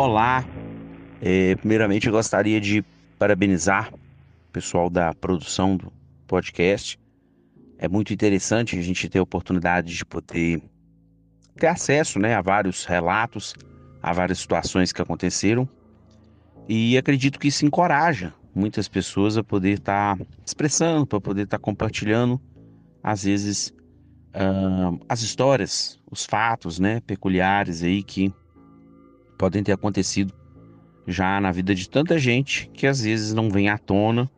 Olá, é, primeiramente eu gostaria de parabenizar o pessoal da produção do podcast. É muito interessante a gente ter a oportunidade de poder ter acesso né, a vários relatos, a várias situações que aconteceram. E acredito que isso encoraja muitas pessoas a poder estar tá expressando, para poder estar tá compartilhando, às vezes, uh, as histórias, os fatos né, peculiares aí que podem ter acontecido já na vida de tanta gente que às vezes não vem à tona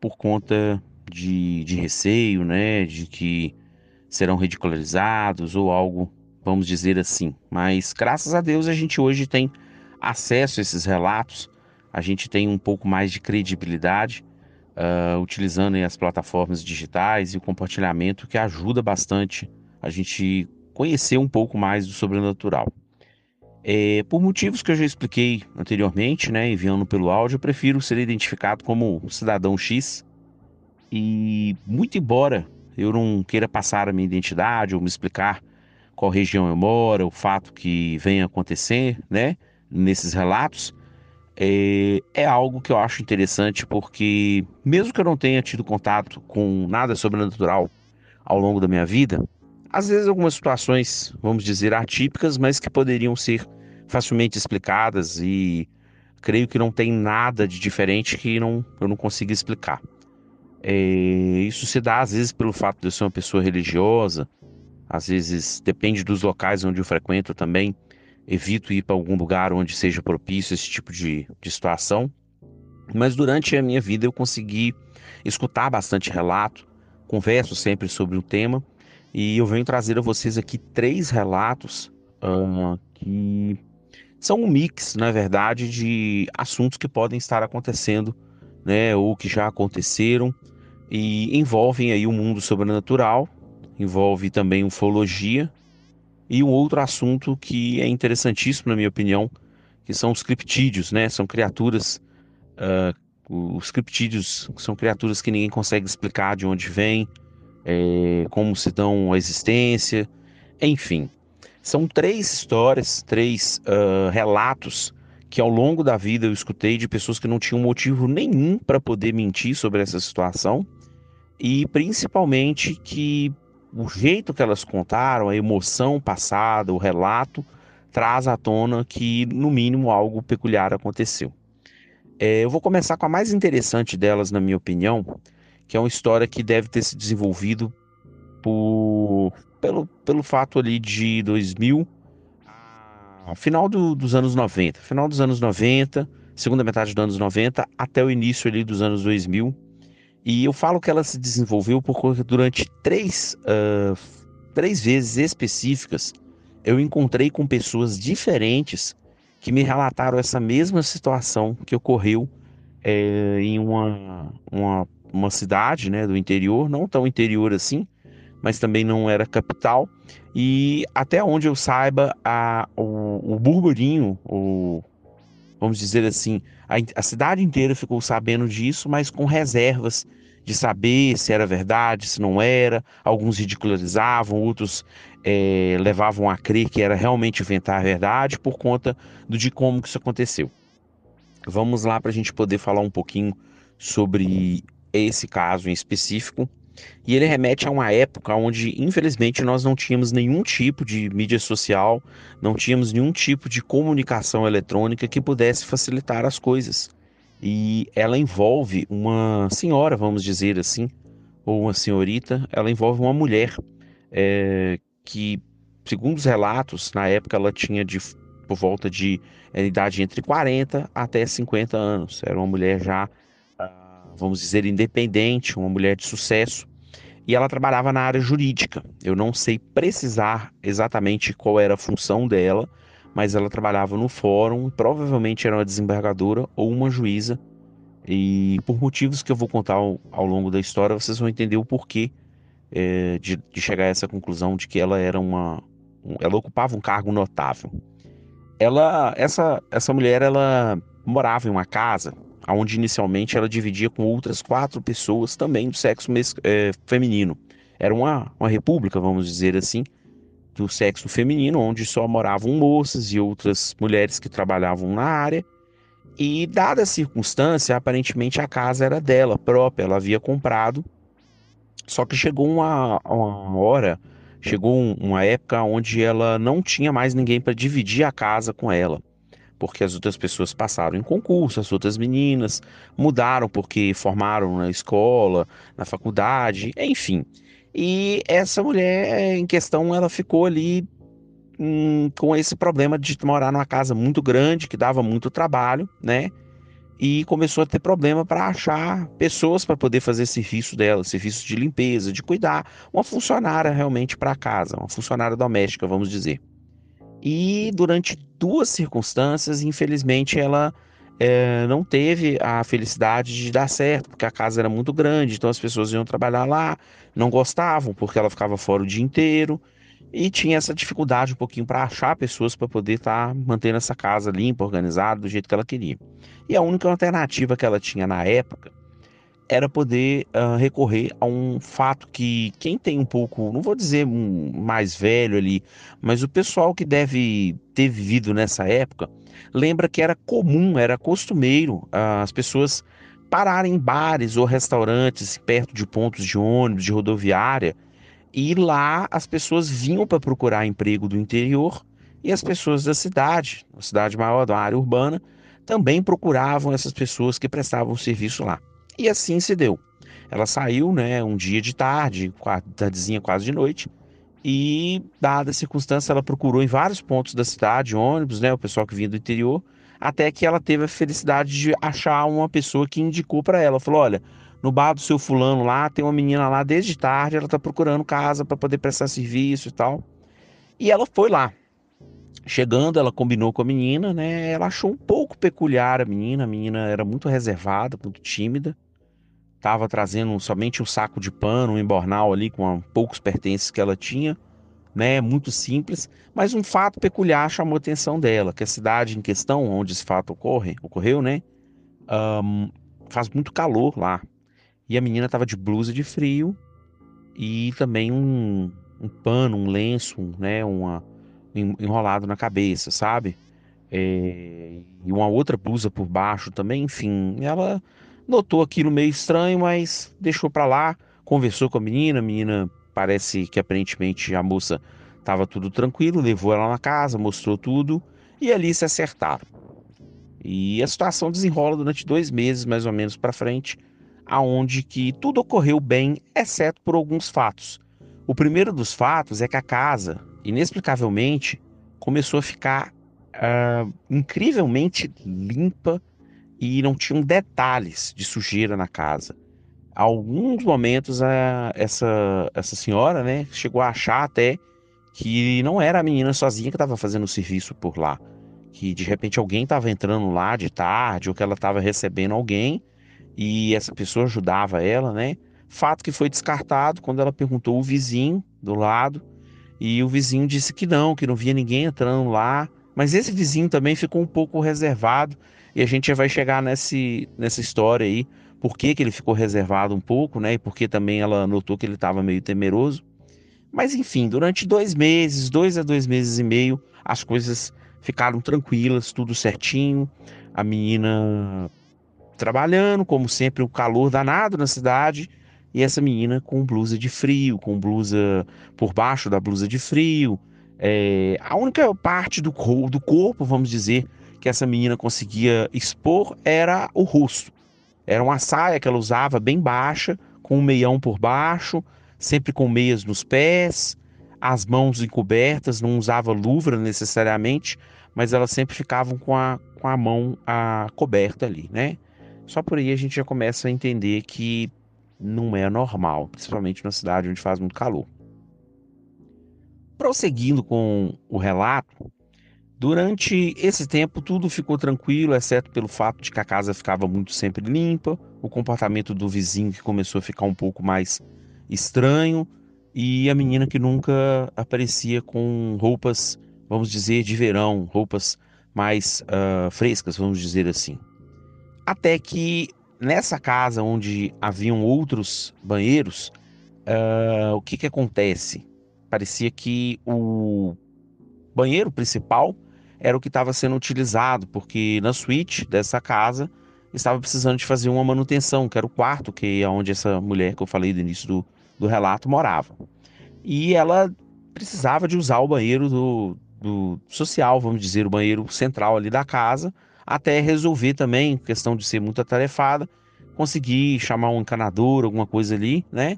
por conta de, de receio, né? De que serão ridicularizados ou algo, vamos dizer assim. Mas graças a Deus a gente hoje tem acesso a esses relatos, a gente tem um pouco mais de credibilidade uh, utilizando as plataformas digitais e o compartilhamento que ajuda bastante a gente conhecer um pouco mais do sobrenatural. É, por motivos que eu já expliquei anteriormente, né, enviando pelo áudio, eu prefiro ser identificado como cidadão X. E muito embora eu não queira passar a minha identidade ou me explicar qual região eu moro, o fato que vem acontecer, né, nesses relatos, é, é algo que eu acho interessante porque mesmo que eu não tenha tido contato com nada sobrenatural ao longo da minha vida, às vezes algumas situações, vamos dizer, atípicas, mas que poderiam ser facilmente explicadas e creio que não tem nada de diferente que não, eu não consiga explicar. É, isso se dá às vezes pelo fato de eu ser uma pessoa religiosa, às vezes depende dos locais onde eu frequento também. Evito ir para algum lugar onde seja propício esse tipo de, de situação. Mas durante a minha vida eu consegui escutar bastante relato, converso sempre sobre o tema e eu venho trazer a vocês aqui três relatos que são um mix, na verdade, de assuntos que podem estar acontecendo, né, ou que já aconteceram e envolvem aí o mundo sobrenatural, envolve também ufologia e um outro assunto que é interessantíssimo na minha opinião, que são os criptídeos, né? São criaturas, uh, os criptídeos são criaturas que ninguém consegue explicar de onde vêm, é, como se dão a existência, enfim. São três histórias, três uh, relatos que ao longo da vida eu escutei de pessoas que não tinham motivo nenhum para poder mentir sobre essa situação e principalmente que o jeito que elas contaram, a emoção passada, o relato, traz à tona que, no mínimo, algo peculiar aconteceu. É, eu vou começar com a mais interessante delas, na minha opinião, que é uma história que deve ter se desenvolvido por, pelo, pelo fato ali de 2000, final do, dos anos 90, final dos anos 90, segunda metade dos anos 90 até o início ali dos anos 2000. E eu falo que ela se desenvolveu porque durante três, uh, três vezes específicas eu encontrei com pessoas diferentes que me relataram essa mesma situação que ocorreu é, em uma, uma uma cidade né, do interior, não tão interior assim, mas também não era capital. E até onde eu saiba, a, o, o burburinho, o, vamos dizer assim, a, a cidade inteira ficou sabendo disso, mas com reservas de saber se era verdade, se não era. Alguns ridicularizavam, outros é, levavam a crer que era realmente inventar a verdade por conta do, de como que isso aconteceu. Vamos lá para a gente poder falar um pouquinho sobre esse caso em específico. E ele remete a uma época onde, infelizmente, nós não tínhamos nenhum tipo de mídia social, não tínhamos nenhum tipo de comunicação eletrônica que pudesse facilitar as coisas. E ela envolve uma senhora, vamos dizer assim, ou uma senhorita, ela envolve uma mulher é, que, segundo os relatos, na época ela tinha de por volta de é, idade entre 40 até 50 anos. Era uma mulher já vamos dizer, independente, uma mulher de sucesso, e ela trabalhava na área jurídica. Eu não sei precisar exatamente qual era a função dela, mas ela trabalhava no fórum, provavelmente era uma desembargadora ou uma juíza. E por motivos que eu vou contar ao, ao longo da história, vocês vão entender o porquê é, de, de, chegar a essa conclusão de que ela era uma, ela ocupava um cargo notável. Ela, essa, essa mulher, ela morava em uma casa onde inicialmente ela dividia com outras quatro pessoas também do sexo é, feminino. Era uma, uma república, vamos dizer assim, do sexo feminino, onde só moravam moças e outras mulheres que trabalhavam na área. E, dada a circunstância, aparentemente a casa era dela própria, ela havia comprado. Só que chegou uma, uma hora, chegou uma época onde ela não tinha mais ninguém para dividir a casa com ela. Porque as outras pessoas passaram em concurso, as outras meninas mudaram porque formaram na escola, na faculdade, enfim. E essa mulher em questão, ela ficou ali hum, com esse problema de morar numa casa muito grande, que dava muito trabalho, né? E começou a ter problema para achar pessoas para poder fazer serviço dela, serviço de limpeza, de cuidar, uma funcionária realmente para casa, uma funcionária doméstica, vamos dizer. E durante duas circunstâncias, infelizmente, ela é, não teve a felicidade de dar certo, porque a casa era muito grande, então as pessoas iam trabalhar lá, não gostavam, porque ela ficava fora o dia inteiro, e tinha essa dificuldade um pouquinho para achar pessoas para poder estar tá mantendo essa casa limpa, organizada, do jeito que ela queria. E a única alternativa que ela tinha na época era poder uh, recorrer a um fato que quem tem um pouco, não vou dizer um mais velho ali, mas o pessoal que deve ter vivido nessa época, lembra que era comum, era costumeiro uh, as pessoas pararem em bares ou restaurantes perto de pontos de ônibus, de rodoviária, e lá as pessoas vinham para procurar emprego do interior e as pessoas da cidade, a cidade maior, da área urbana, também procuravam essas pessoas que prestavam serviço lá. E assim se deu. Ela saiu, né, um dia de tarde, tardezinha quase de noite, e dada a circunstância, ela procurou em vários pontos da cidade, ônibus, né, o pessoal que vinha do interior, até que ela teve a felicidade de achar uma pessoa que indicou para ela, falou: "Olha, no bar do seu fulano lá, tem uma menina lá desde tarde, ela tá procurando casa para poder prestar serviço e tal". E ela foi lá. Chegando, ela combinou com a menina, né? Ela achou um pouco peculiar a menina, a menina era muito reservada, muito tímida estava trazendo somente um saco de pano, um embornal ali com poucos pertences que ela tinha, né? Muito simples, mas um fato peculiar chamou a atenção dela, que a cidade em questão, onde esse fato ocorre, ocorreu, né? Um, faz muito calor lá. E a menina estava de blusa de frio e também um, um pano, um lenço, né? Uma, enrolado na cabeça, sabe? É, e uma outra blusa por baixo também, enfim, ela notou aquilo meio estranho, mas deixou para lá, conversou com a menina, a menina parece que aparentemente a moça estava tudo tranquilo, levou ela na casa, mostrou tudo e ali se acertaram. E a situação desenrola durante dois meses mais ou menos para frente, aonde que tudo ocorreu bem, exceto por alguns fatos. O primeiro dos fatos é que a casa, inexplicavelmente, começou a ficar uh, incrivelmente limpa e não tinham detalhes de sujeira na casa. Alguns momentos a, essa, essa senhora né, chegou a achar até que não era a menina sozinha que estava fazendo o serviço por lá. Que de repente alguém estava entrando lá de tarde ou que ela estava recebendo alguém e essa pessoa ajudava ela, né? Fato que foi descartado quando ela perguntou o vizinho do lado e o vizinho disse que não, que não via ninguém entrando lá. Mas esse vizinho também ficou um pouco reservado e a gente já vai chegar nesse, nessa história aí, por que, que ele ficou reservado um pouco, né? E porque também ela notou que ele estava meio temeroso. Mas enfim, durante dois meses, dois a dois meses e meio, as coisas ficaram tranquilas, tudo certinho. A menina trabalhando, como sempre, o calor danado na cidade. E essa menina com blusa de frio, com blusa por baixo da blusa de frio. É, a única parte do, do corpo, vamos dizer, que essa menina conseguia expor era o rosto. Era uma saia que ela usava bem baixa, com um meião por baixo, sempre com meias nos pés, as mãos encobertas, não usava luva necessariamente, mas elas sempre ficavam com a, com a mão a, coberta ali, né? Só por aí a gente já começa a entender que não é normal, principalmente na cidade onde faz muito calor. Prosseguindo com o relato, Durante esse tempo, tudo ficou tranquilo, exceto pelo fato de que a casa ficava muito sempre limpa, o comportamento do vizinho que começou a ficar um pouco mais estranho e a menina que nunca aparecia com roupas, vamos dizer, de verão, roupas mais uh, frescas, vamos dizer assim. Até que nessa casa onde haviam outros banheiros, uh, o que, que acontece? Parecia que o banheiro principal era o que estava sendo utilizado, porque na suíte dessa casa estava precisando de fazer uma manutenção, que era o quarto que é onde essa mulher que eu falei no início do, do relato morava. E ela precisava de usar o banheiro do, do social, vamos dizer, o banheiro central ali da casa, até resolver também, questão de ser muito atarefada, conseguir chamar um encanador, alguma coisa ali, né?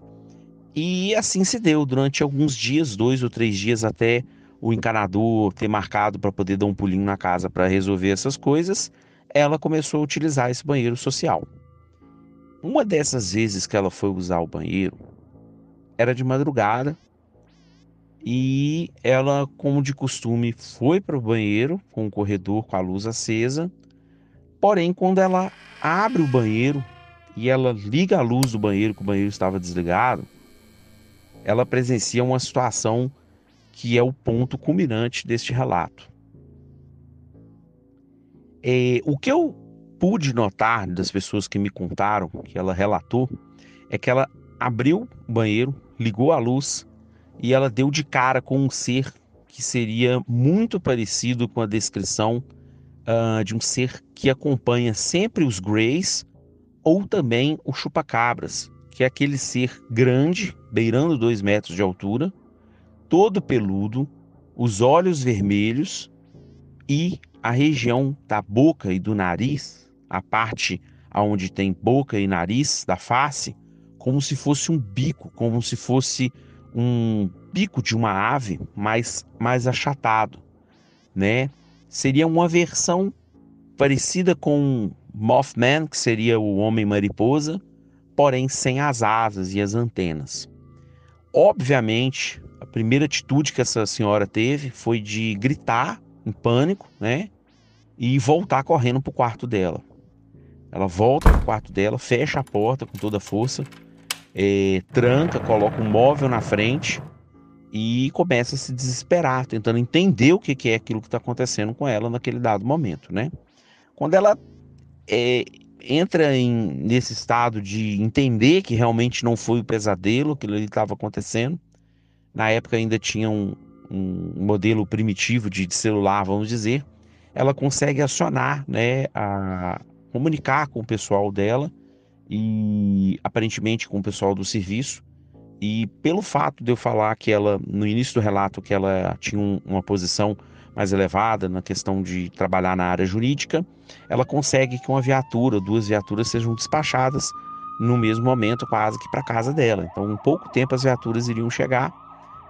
E assim se deu durante alguns dias, dois ou três dias até o encanador ter marcado para poder dar um pulinho na casa para resolver essas coisas, ela começou a utilizar esse banheiro social. Uma dessas vezes que ela foi usar o banheiro era de madrugada e ela, como de costume, foi para o banheiro com o corredor com a luz acesa. Porém, quando ela abre o banheiro e ela liga a luz do banheiro, que o banheiro estava desligado, ela presencia uma situação que é o ponto culminante deste relato. É, o que eu pude notar das pessoas que me contaram, que ela relatou, é que ela abriu o banheiro, ligou a luz e ela deu de cara com um ser que seria muito parecido com a descrição uh, de um ser que acompanha sempre os Greys ou também o chupacabras, que é aquele ser grande, beirando dois metros de altura, todo peludo, os olhos vermelhos e a região da boca e do nariz, a parte aonde tem boca e nariz da face, como se fosse um bico, como se fosse um bico de uma ave mais, mais achatado, né? Seria uma versão parecida com Mothman, que seria o homem mariposa, porém sem as asas e as antenas. Obviamente, a primeira atitude que essa senhora teve foi de gritar em pânico, né? E voltar correndo para o quarto dela. Ela volta para o quarto dela, fecha a porta com toda a força, é, tranca, coloca um móvel na frente e começa a se desesperar, tentando entender o que, é aquilo que está acontecendo com ela naquele dado momento, né? Quando ela é, entra em, nesse estado de entender que realmente não foi o pesadelo, que ali estava acontecendo, na época ainda tinha um, um modelo primitivo de, de, celular, vamos dizer, ela consegue acionar, né, a comunicar com o pessoal dela e aparentemente com o pessoal do serviço. E pelo fato de eu falar que ela, no início do relato, que ela tinha um, uma posição mais elevada na questão de trabalhar na área jurídica, ela consegue que uma viatura, duas viaturas sejam despachadas no mesmo momento, quase que para casa dela. Então, em pouco tempo as viaturas iriam chegar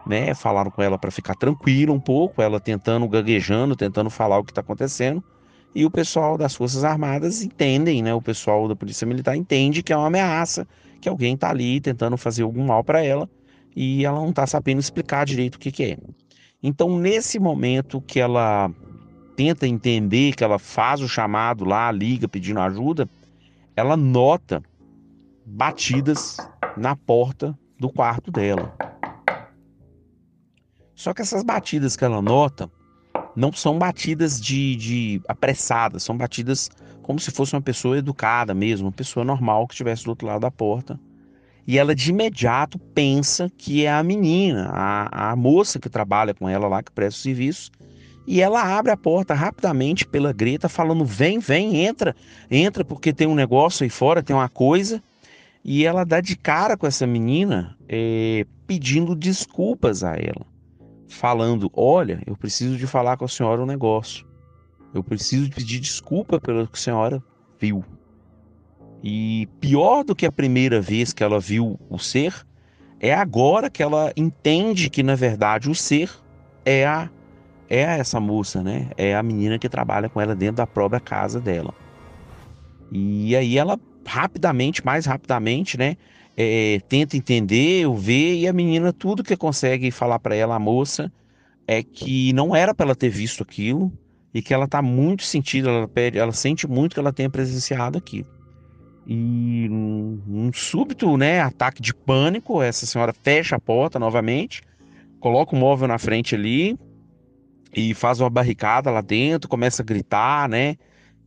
né? Falaram com ela para ficar tranquila um pouco, ela tentando gaguejando, tentando falar o que está acontecendo. E o pessoal das Forças Armadas entendem, né? O pessoal da Polícia Militar entende que é uma ameaça, que alguém está ali tentando fazer algum mal para ela e ela não está sabendo explicar direito o que, que é. Então, nesse momento que ela tenta entender, que ela faz o chamado lá, liga pedindo ajuda, ela nota batidas na porta do quarto dela. Só que essas batidas que ela nota não são batidas de, de apressadas, são batidas como se fosse uma pessoa educada mesmo, uma pessoa normal que estivesse do outro lado da porta. E ela de imediato pensa que é a menina, a, a moça que trabalha com ela lá, que presta o serviço. E ela abre a porta rapidamente pela greta, falando: vem, vem, entra, entra, porque tem um negócio aí fora, tem uma coisa. E ela dá de cara com essa menina, é, pedindo desculpas a ela falando: Olha, eu preciso de falar com a senhora um negócio. Eu preciso pedir desculpa pelo que a senhora viu. E pior do que a primeira vez que ela viu o ser, é agora que ela entende que na verdade o ser é a é essa moça, né? É a menina que trabalha com ela dentro da própria casa dela. E aí ela rapidamente, mais rapidamente, né? É, tenta entender, ou ver, e a menina, tudo que consegue falar para ela, a moça, é que não era para ela ter visto aquilo, e que ela está muito sentida, ela, pede, ela sente muito que ela tenha presenciado aquilo. E um súbito né, ataque de pânico, essa senhora fecha a porta novamente, coloca o móvel na frente ali e faz uma barricada lá dentro, começa a gritar, né?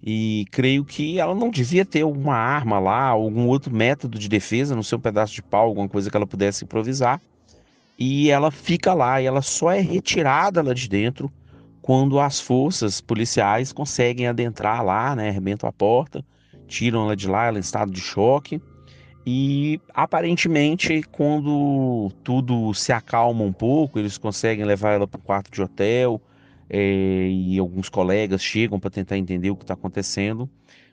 E creio que ela não devia ter uma arma lá, algum outro método de defesa, no seu pedaço de pau, alguma coisa que ela pudesse improvisar. E ela fica lá e ela só é retirada lá de dentro quando as forças policiais conseguem adentrar lá, né? Arrebentam a porta, tiram ela de lá, ela em estado de choque. E aparentemente, quando tudo se acalma um pouco, eles conseguem levar ela para o quarto de hotel, é, e alguns colegas chegam para tentar entender o que está acontecendo.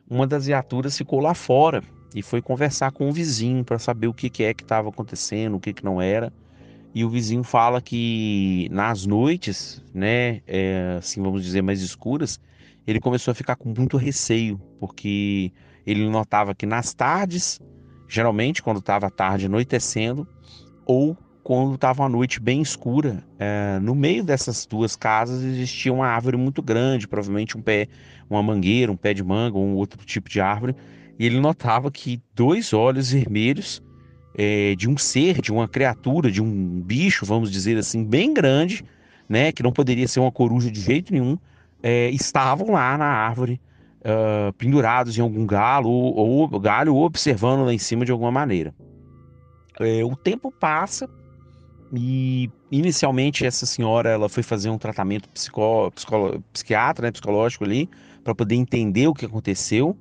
Uma das viaturas ficou lá fora e foi conversar com o vizinho para saber o que, que é que estava acontecendo, o que, que não era. E o vizinho fala que nas noites, né, é, assim vamos dizer mais escuras, ele começou a ficar com muito receio, porque ele notava que nas tardes, geralmente quando estava tarde anoitecendo, ou quando estava uma noite bem escura, é, no meio dessas duas casas existia uma árvore muito grande, provavelmente um pé, uma mangueira, um pé de manga ou um outro tipo de árvore, e ele notava que dois olhos vermelhos é, de um ser, de uma criatura, de um bicho, vamos dizer assim, bem grande, né, que não poderia ser uma coruja de jeito nenhum, é, estavam lá na árvore, uh, pendurados em algum galo ou, ou galho, ou observando lá em cima de alguma maneira. É, o tempo passa e inicialmente essa senhora ela foi fazer um tratamento psicó, psicó, psiquiatra, né, psicológico ali, para poder entender o que aconteceu.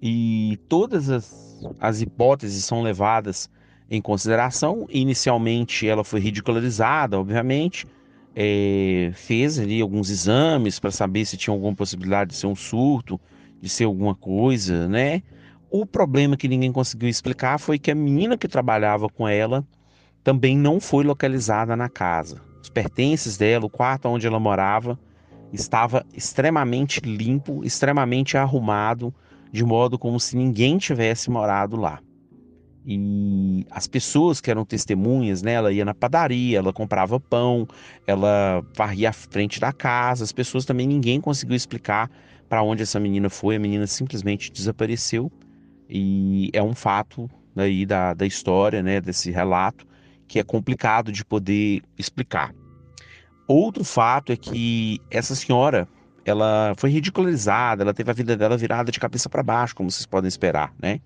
E todas as, as hipóteses são levadas em consideração. Inicialmente ela foi ridicularizada, obviamente. É, fez ali alguns exames para saber se tinha alguma possibilidade de ser um surto, de ser alguma coisa, né? O problema que ninguém conseguiu explicar foi que a menina que trabalhava com ela também não foi localizada na casa. Os pertences dela, o quarto onde ela morava, estava extremamente limpo, extremamente arrumado, de modo como se ninguém tivesse morado lá. E as pessoas que eram testemunhas, né, ela ia na padaria, ela comprava pão, ela varria a frente da casa. As pessoas também ninguém conseguiu explicar para onde essa menina foi. A menina simplesmente desapareceu e é um fato aí da, da história, né, desse relato que é complicado de poder explicar. Outro fato é que essa senhora, ela foi ridicularizada, ela teve a vida dela virada de cabeça para baixo, como vocês podem esperar, né?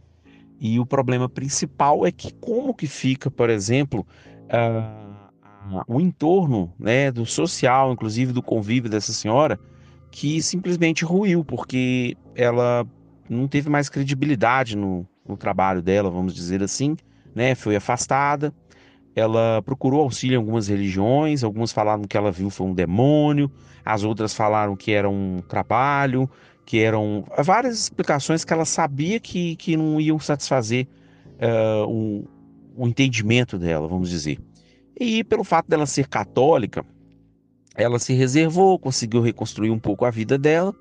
E o problema principal é que como que fica, por exemplo, uh, o entorno, né, do social, inclusive do convívio dessa senhora, que simplesmente ruiu, porque ela não teve mais credibilidade no, no trabalho dela, vamos dizer assim, né? Foi afastada, ela procurou auxílio em algumas religiões, algumas falaram que ela viu foi um demônio, as outras falaram que era um trabalho, que eram várias explicações que ela sabia que, que não iam satisfazer uh, o entendimento dela, vamos dizer. E pelo fato dela ser católica, ela se reservou, conseguiu reconstruir um pouco a vida dela.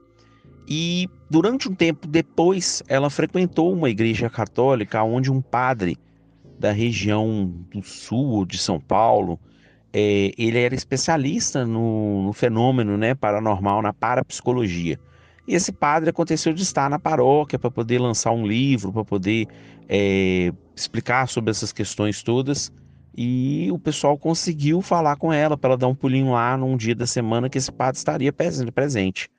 E durante um tempo depois, ela frequentou uma igreja católica onde um padre da região do sul de São Paulo. É, ele era especialista no, no, fenômeno né, paranormal, na parapsicologia. E esse padre aconteceu de estar na paróquia para poder lançar um livro, para poder é, explicar sobre essas questões todas. E o pessoal conseguiu falar com ela para ela dar um pulinho lá num dia da semana que esse padre estaria presente.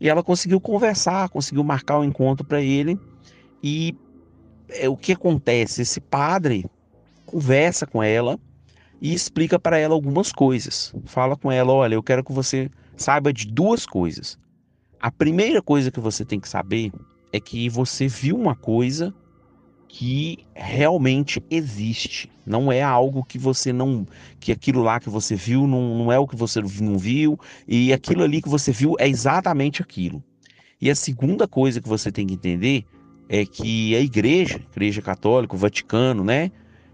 E ela conseguiu conversar, conseguiu marcar o um encontro para ele. E é, o que acontece? Esse padre conversa com ela e explica para ela algumas coisas. Fala com ela: olha, eu quero que você saiba de duas coisas. A primeira coisa que você tem que saber é que você viu uma coisa que realmente existe. Não é algo que você não. que aquilo lá que você viu não, não é o que você não viu, e aquilo ali que você viu é exatamente aquilo. E a segunda coisa que você tem que entender é que a igreja, igreja católica, o Vaticano, né,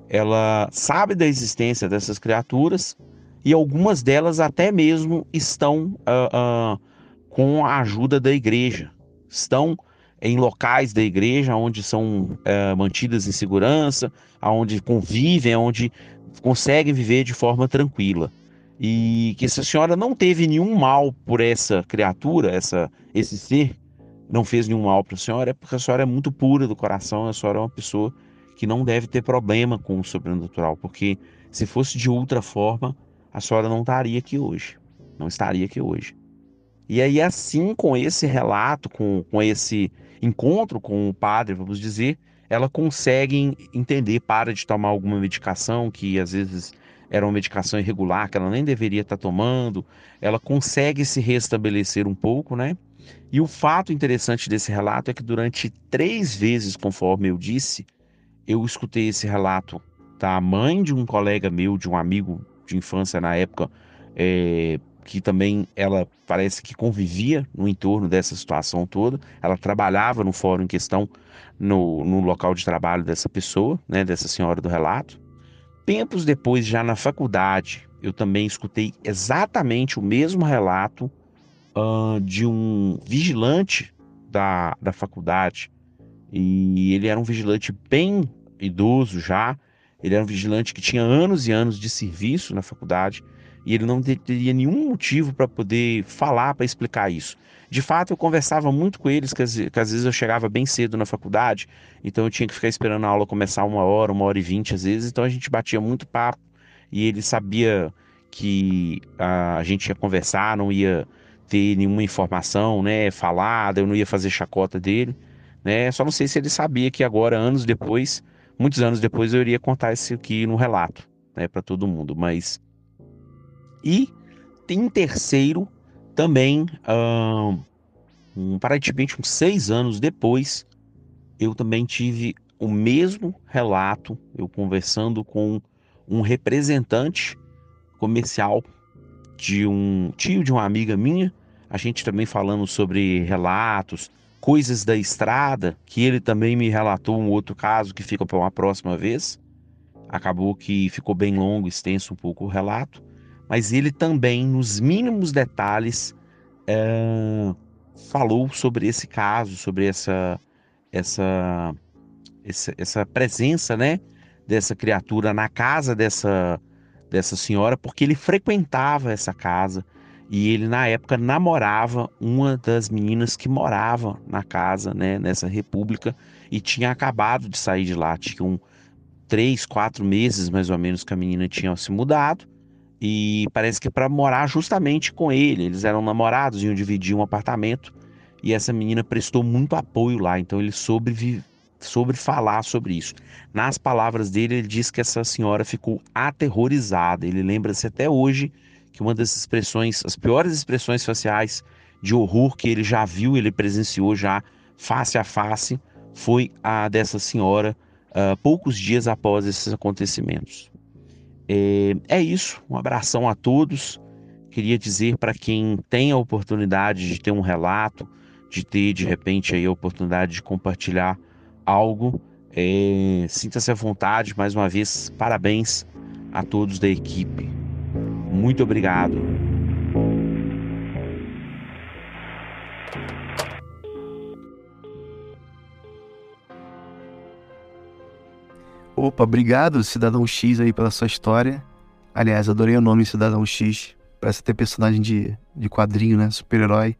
ela sabe da existência dessas criaturas e algumas delas até mesmo estão uh, uh, com a ajuda da igreja, estão em locais da igreja onde são uh, mantidas em segurança, onde convivem, onde conseguem viver de forma tranquila. e que essa senhora não teve nenhum mal por essa criatura, essa esse ser, não fez nenhum mal para a senhora, é porque a senhora é muito pura do coração, a senhora é uma pessoa que não deve ter problema com o sobrenatural, porque se fosse de outra forma, a senhora não estaria aqui hoje, não estaria aqui hoje. E aí, assim, com esse relato, com, com esse encontro com o padre, vamos dizer, ela consegue entender, para de tomar alguma medicação que às vezes era uma medicação irregular, que ela nem deveria estar tomando, ela consegue se restabelecer um pouco, né? E o fato interessante desse relato é que durante três vezes, conforme eu disse, eu escutei esse relato da mãe de um colega meu, de um amigo de infância na época, é, que também ela parece que convivia no entorno dessa situação toda. Ela trabalhava no fórum em questão, no, no local de trabalho dessa pessoa, né, dessa senhora do relato. Tempos depois, já na faculdade, eu também escutei exatamente o mesmo relato uh, de um vigilante da, da faculdade. E ele era um vigilante bem idoso já. Ele era um vigilante que tinha anos e anos de serviço na faculdade e ele não teria nenhum motivo para poder falar, para explicar isso. De fato, eu conversava muito com eles, que às, vezes eu chegava bem cedo na faculdade, então eu tinha que ficar esperando a aula começar uma hora, uma hora e vinte às vezes, então a gente batia muito papo e ele sabia que a gente ia conversar, não ia ter nenhuma informação, né, falada, eu não ia fazer chacota dele, né? Só não sei se ele sabia que agora, anos depois, muitos anos depois, eu iria contar isso aqui no relato, né, para todo mundo. Mas e em terceiro, também, um, aparentemente uns seis anos depois, eu também tive o mesmo relato, eu conversando com um representante comercial de um tio de uma amiga minha, a gente também falando sobre relatos, coisas da estrada, que ele também me relatou um outro caso que fica para uma próxima vez. Acabou que ficou bem longo, extenso um pouco o relato, mas ele também, nos mínimos detalhes, é, falou sobre esse caso, sobre essa, essa, essa, essa presença, né, dessa criatura na casa dessa, dessa senhora, porque ele frequentava essa casa e ele na época namorava uma das meninas que morava na casa, né, nessa república e tinha acabado de sair de lá, tinham três, quatro meses mais ou menos que a menina tinha se mudado. E parece que para morar justamente com ele, eles eram namorados, iam dividir um apartamento. E essa menina prestou muito apoio lá, então ele soube sobre falar sobre isso. Nas palavras dele, ele diz que essa senhora ficou aterrorizada. Ele lembra-se até hoje que uma das expressões, as piores expressões faciais de horror que ele já viu, ele presenciou já face a face, foi a dessa senhora uh, poucos dias após esses acontecimentos. É, é isso, um abração a todos. Queria dizer para quem tem a oportunidade de ter um relato, de ter de repente aí a oportunidade de compartilhar algo, é, sinta-se à vontade. Mais uma vez, parabéns a todos da equipe. Muito obrigado. Opa, obrigado, Cidadão X, aí pela sua história. Aliás, adorei o nome Cidadão X. Parece ter personagem de, de quadrinho, né? Super-herói.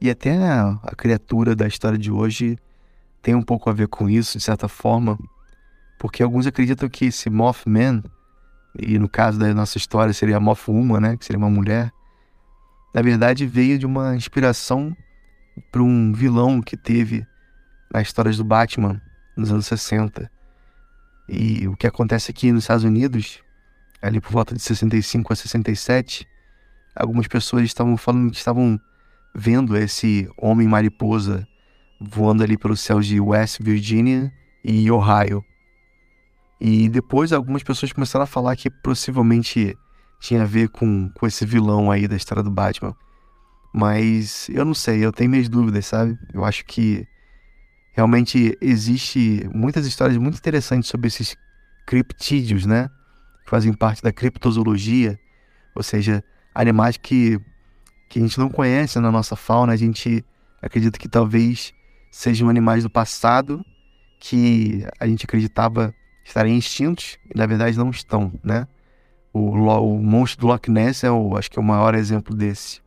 E até a, a, criatura da história de hoje tem um pouco a ver com isso, de certa forma. Porque alguns acreditam que esse Mothman e no caso da nossa história seria a Mothwoman, né, que seria uma mulher, na verdade veio de uma inspiração para um vilão que teve nas histórias do Batman nos anos 60. E o que acontece aqui nos Estados Unidos, ali por volta de 65 a 67, algumas pessoas estavam falando que estavam vendo esse homem mariposa voando ali pelos céus de West Virginia e Ohio. E depois algumas pessoas começaram a falar que possivelmente tinha a ver com, com esse vilão aí da história do Batman. Mas eu não sei, eu tenho minhas dúvidas, sabe? Eu acho que realmente existe muitas histórias muito interessantes sobre esses criptídeos, né? Que fazem parte da criptozoologia, ou seja, animais que, que a gente não conhece na nossa fauna, a gente acredita que talvez sejam animais do passado que a gente acreditava estarem extintos e na verdade não estão, né? O, o monstro do Loch Ness é o, acho que é o maior exemplo desse.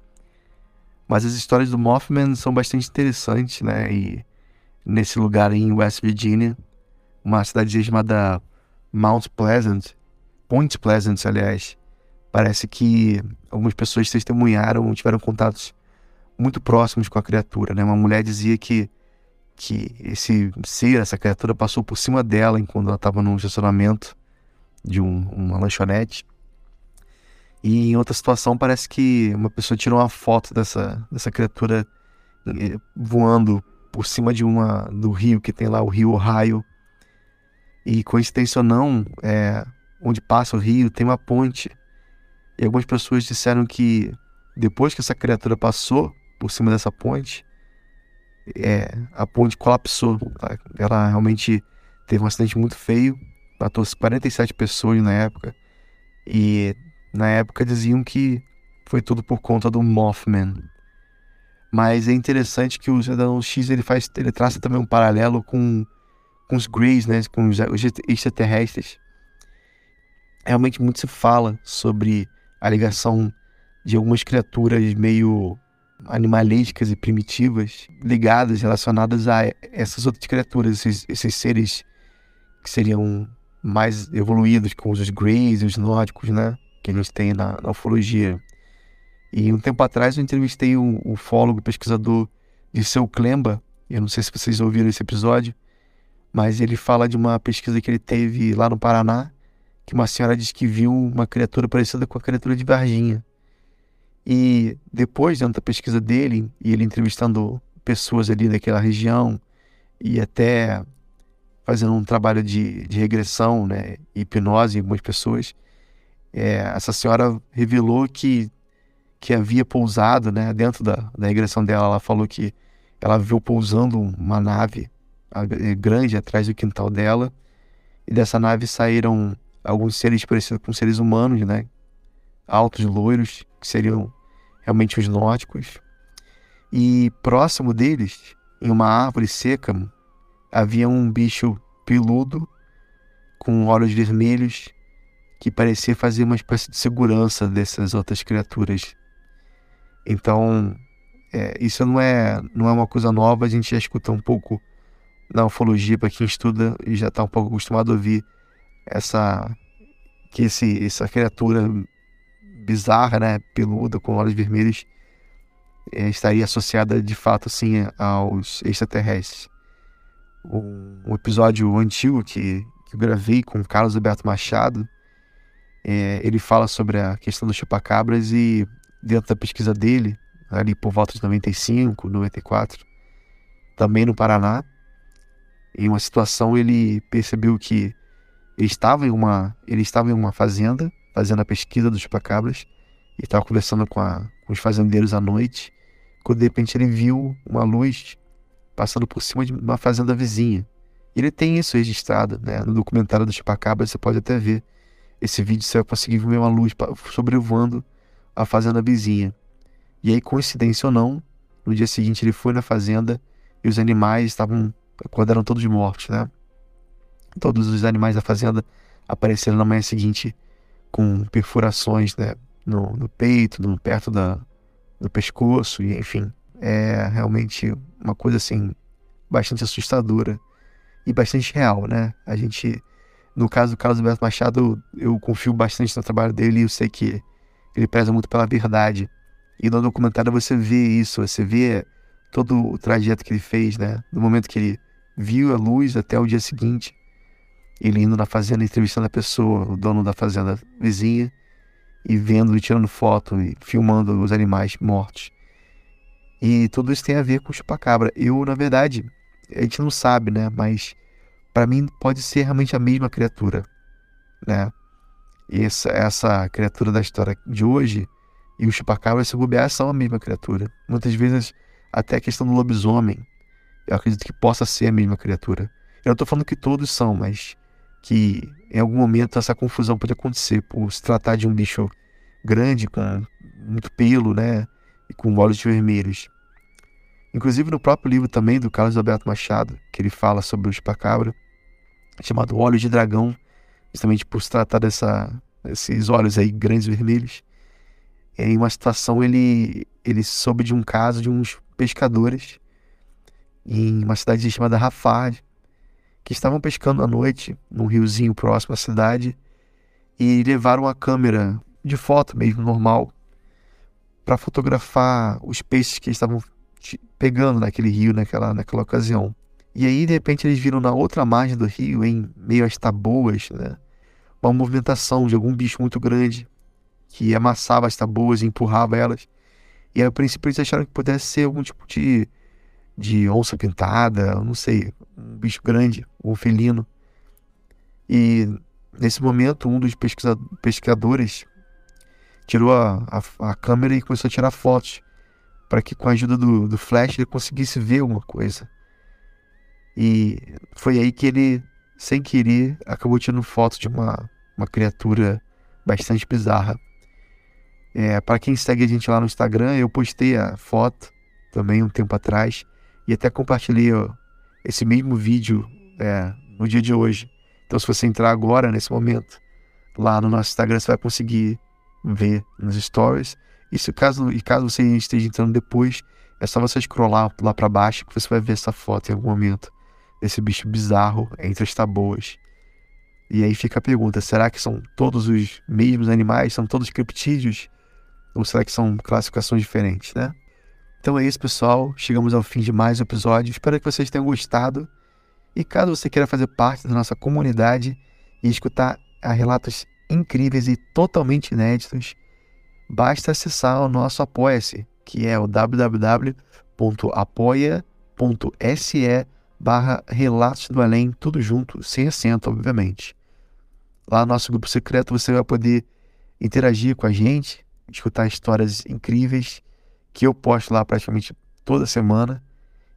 Mas as histórias do Mothman são bastante interessantes, né? E nesse lugar em West Virginia, uma cidade chamada Mount Pleasant, Point Pleasant, aliás, parece que algumas pessoas testemunharam, tiveram contatos muito próximos com a criatura, né? Uma mulher dizia que que esse ser, essa criatura passou por cima dela enquanto ela estava num estacionamento de um, uma lanchonete. E em outra situação parece que uma pessoa tirou uma foto dessa, dessa criatura eh, voando por cima de uma do rio que tem lá o rio Ohio. E coincidência ou não, é, onde passa o rio tem uma ponte. E algumas pessoas disseram que depois que essa criatura passou por cima dessa ponte, é, a ponte colapsou. Tá? Ela realmente teve um acidente muito feio, matou 47 pessoas na época. E na época diziam que foi tudo por conta do Mothman. Mas é interessante que o Cidadão X ele faz, ele traça também um paralelo com, com os Greys, né, com os extraterrestres. Realmente muito se fala sobre a ligação de algumas criaturas meio animalísticas e primitivas ligadas, relacionadas a essas outras criaturas, esses, esses seres que seriam mais evoluídos, como os Greys os nórdicos, né? Que a gente tem na, na ufologia. E um tempo atrás eu entrevistei um ufólogo, pesquisador de Seu Klemba, eu não sei se vocês ouviram esse episódio, mas ele fala de uma pesquisa que ele teve lá no Paraná, que uma senhora disse que viu uma criatura parecida com a criatura de Varginha. E depois, dentro da pesquisa dele, e ele entrevistando pessoas ali daquela região, e até fazendo um trabalho de, de regressão, né, hipnose em algumas pessoas, é, essa senhora revelou que, que havia pousado, né, dentro da, da regressão dela, ela falou que ela viu pousando uma nave é, grande atrás do quintal dela, e dessa nave saíram alguns seres parecidos com seres humanos, né, altos, loiros, que seriam realmente os nórdicos. E próximo deles, em uma árvore seca, havia um bicho peludo com olhos vermelhos que parecia fazer uma espécie de segurança dessas outras criaturas. Então, é, isso não é, não é uma coisa nova, a gente já escuta um pouco na ufologia para quem estuda e já está um pouco acostumado a ouvir essa que esse, essa criatura bizarra, né, peluda, com olhos vermelhos, é, estaria associada de fato assim aos extraterrestres. Um, episódio antigo que, que eu gravei com Carlos Alberto Machado, é, ele fala sobre a questão dos chupacabras e dentro da pesquisa dele, ali por volta de 95, 94, também no Paraná, em uma situação ele percebeu que ele estava em uma, ele estava em uma fazenda fazendo a pesquisa dos chupacabras e estava conversando com, a, com, os fazendeiros à noite, quando de repente ele viu uma luz passando por cima de uma fazenda vizinha. Ele tem isso registrado, né? No documentário do chupacabras você pode até ver esse vídeo, você vai conseguir ver uma luz sobrevoando a fazenda vizinha. E aí, coincidência ou não, no dia seguinte ele foi na fazenda e os animais estavam acordaram todos mortos, né? Todos os animais da fazenda apareceram na manhã seguinte com perfurações né, no, no peito, no, perto da, do pescoço, e enfim, é realmente uma coisa assim bastante assustadora e bastante real, né? A gente, no caso do Carlos Alberto Machado, eu confio bastante no trabalho dele e eu sei que ele preza muito pela verdade. E no documentário você vê isso, você vê todo o trajeto que ele fez, né? No momento que ele viu a luz até o dia seguinte ele indo na fazenda entrevistando a pessoa, o dono da fazenda vizinha, e vendo e tirando foto e filmando os animais mortos. E tudo isso tem a ver com o chupacabra. Eu, na verdade, a gente não sabe, né? Mas para mim pode ser realmente a mesma criatura, né? Essa, essa criatura da história de hoje e o chupacabra, se bobear, são a mesma criatura. Muitas vezes, até a questão do lobisomem, eu acredito que possa ser a mesma criatura. Eu não estou falando que todos são, mas que em algum momento essa confusão pode acontecer por se tratar de um bicho grande, com muito pelo, né? E com olhos vermelhos. Inclusive no próprio livro também do Carlos Alberto Machado, que ele fala sobre o chupacabra, chamado Olhos de Dragão, justamente por se tratar dessa, esses olhos aí grandes vermelhos. Em uma situação ele ele soube de um caso de uns pescadores em uma cidade chamada Rafard, que estavam pescando à noite num riozinho próximo à cidade e levaram a câmera de foto mesmo normal para fotografar os peixes que estavam pegando naquele rio naquela, naquela ocasião. E aí, de repente, eles viram na outra margem do rio, em meio às taboas, né, uma movimentação de algum bicho muito grande que amassava as taboas e empurrava elas. E aí, a princípio, eles acharam que pudesse ser algum tipo de, de onça pintada, não sei, um bicho grande, um felino. E nesse momento, um dos pescadores tirou a, a, a, câmera e começou a tirar fotos para que com a ajuda do, do flash ele conseguisse ver alguma coisa. E foi aí que ele, sem querer, acabou tirando foto de uma, uma criatura bastante bizarra. É, para quem segue a gente lá no Instagram, eu postei a foto também um tempo atrás e até compartilhei ó, esse mesmo vídeo é, no dia de hoje. Então, se você entrar agora, nesse momento, lá no nosso Instagram, você vai conseguir ver nos stories. E se caso, e caso você esteja entrando depois, é só você scrollar lá para baixo que você vai ver essa foto em algum momento desse bicho bizarro entre as taboas. E aí fica a pergunta: será que são todos os mesmos animais? São todos criptídeos? Ou será que são classificações diferentes, né? Então é isso, pessoal. Chegamos ao fim de mais um episódio. Espero que vocês tenham gostado. E caso você queira fazer parte da nossa comunidade e escutar relatos incríveis e totalmente inéditos, basta acessar o nosso Apoia-se, que é o www.apoia.se barra Relatos do Além, tudo junto, sem acento, obviamente. Lá no nosso grupo secreto você vai poder interagir com a gente, escutar histórias incríveis que eu posto lá praticamente toda semana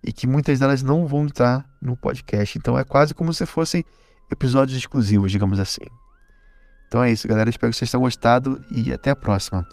e que muitas delas não vão estar no podcast. Então é quase como se fossem episódios exclusivos, digamos assim. Então é isso, galera. Espero que vocês tenham gostado e até a próxima.